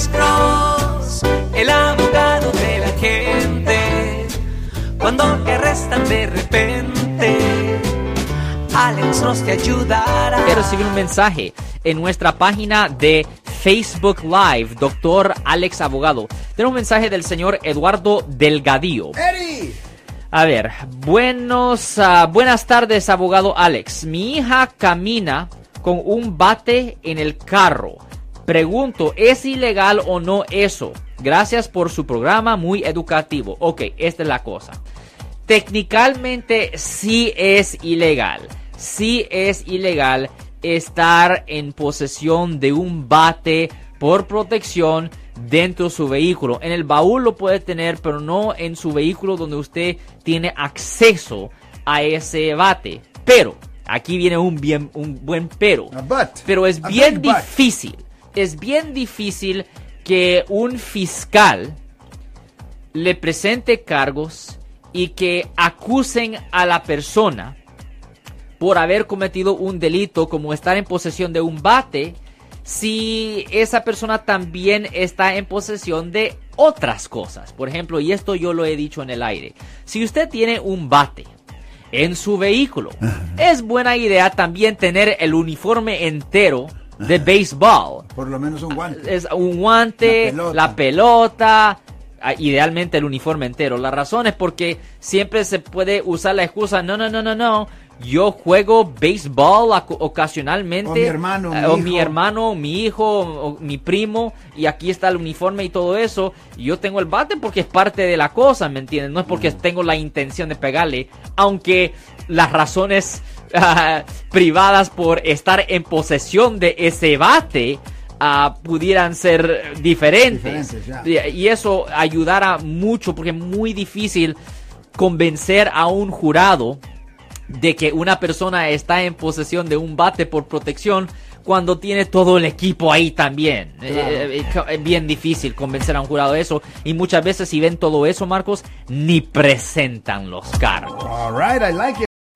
Alex Cross, el abogado de la gente. Cuando te arrestan de repente, Alex Cross te ayudará. Quiero recibir un mensaje en nuestra página de Facebook Live, doctor Alex Abogado. Tenemos un mensaje del señor Eduardo Delgadillo. ¡Eddie! A ver, buenos, ah, buenas tardes, abogado Alex. Mi hija camina con un bate en el carro. Pregunto, ¿es ilegal o no eso? Gracias por su programa, muy educativo. Ok, esta es la cosa. Técnicamente sí es ilegal. Sí es ilegal estar en posesión de un bate por protección dentro de su vehículo. En el baúl lo puede tener, pero no en su vehículo donde usted tiene acceso a ese bate. Pero, aquí viene un, bien, un buen pero. Pero es bien butt. Es bien difícil que un fiscal le presente cargos y que acusen a la persona por haber cometido un delito como estar en posesión de un bate si esa persona también está en posesión de otras cosas. Por ejemplo, y esto yo lo he dicho en el aire, si usted tiene un bate en su vehículo, es buena idea también tener el uniforme entero de béisbol. Por lo menos un guante. Es un guante, La la pelota, ah, idealmente el uniforme entero. La razón es porque siempre se puede usar la excusa, no, no, no, no, no. Yo juego béisbol ocasionalmente. O mi hermano, eh, mi o hijo. mi hermano, mi hijo, o mi primo. Y aquí está el uniforme y todo eso. Y yo tengo el bate porque es parte de la cosa, ¿me entiendes? No es porque tengo la intención de pegarle. Aunque las razones privadas por estar en posesión de ese bate ah, pudieran ser diferentes. Y eso ayudará mucho porque es muy difícil convencer a un jurado de que una persona está en posesión de un bate por protección cuando tiene todo el equipo ahí también. Eh, eh, Es bien difícil convencer a un jurado de eso. Y muchas veces si ven todo eso, Marcos, ni presentan los cargos. All right, I like it.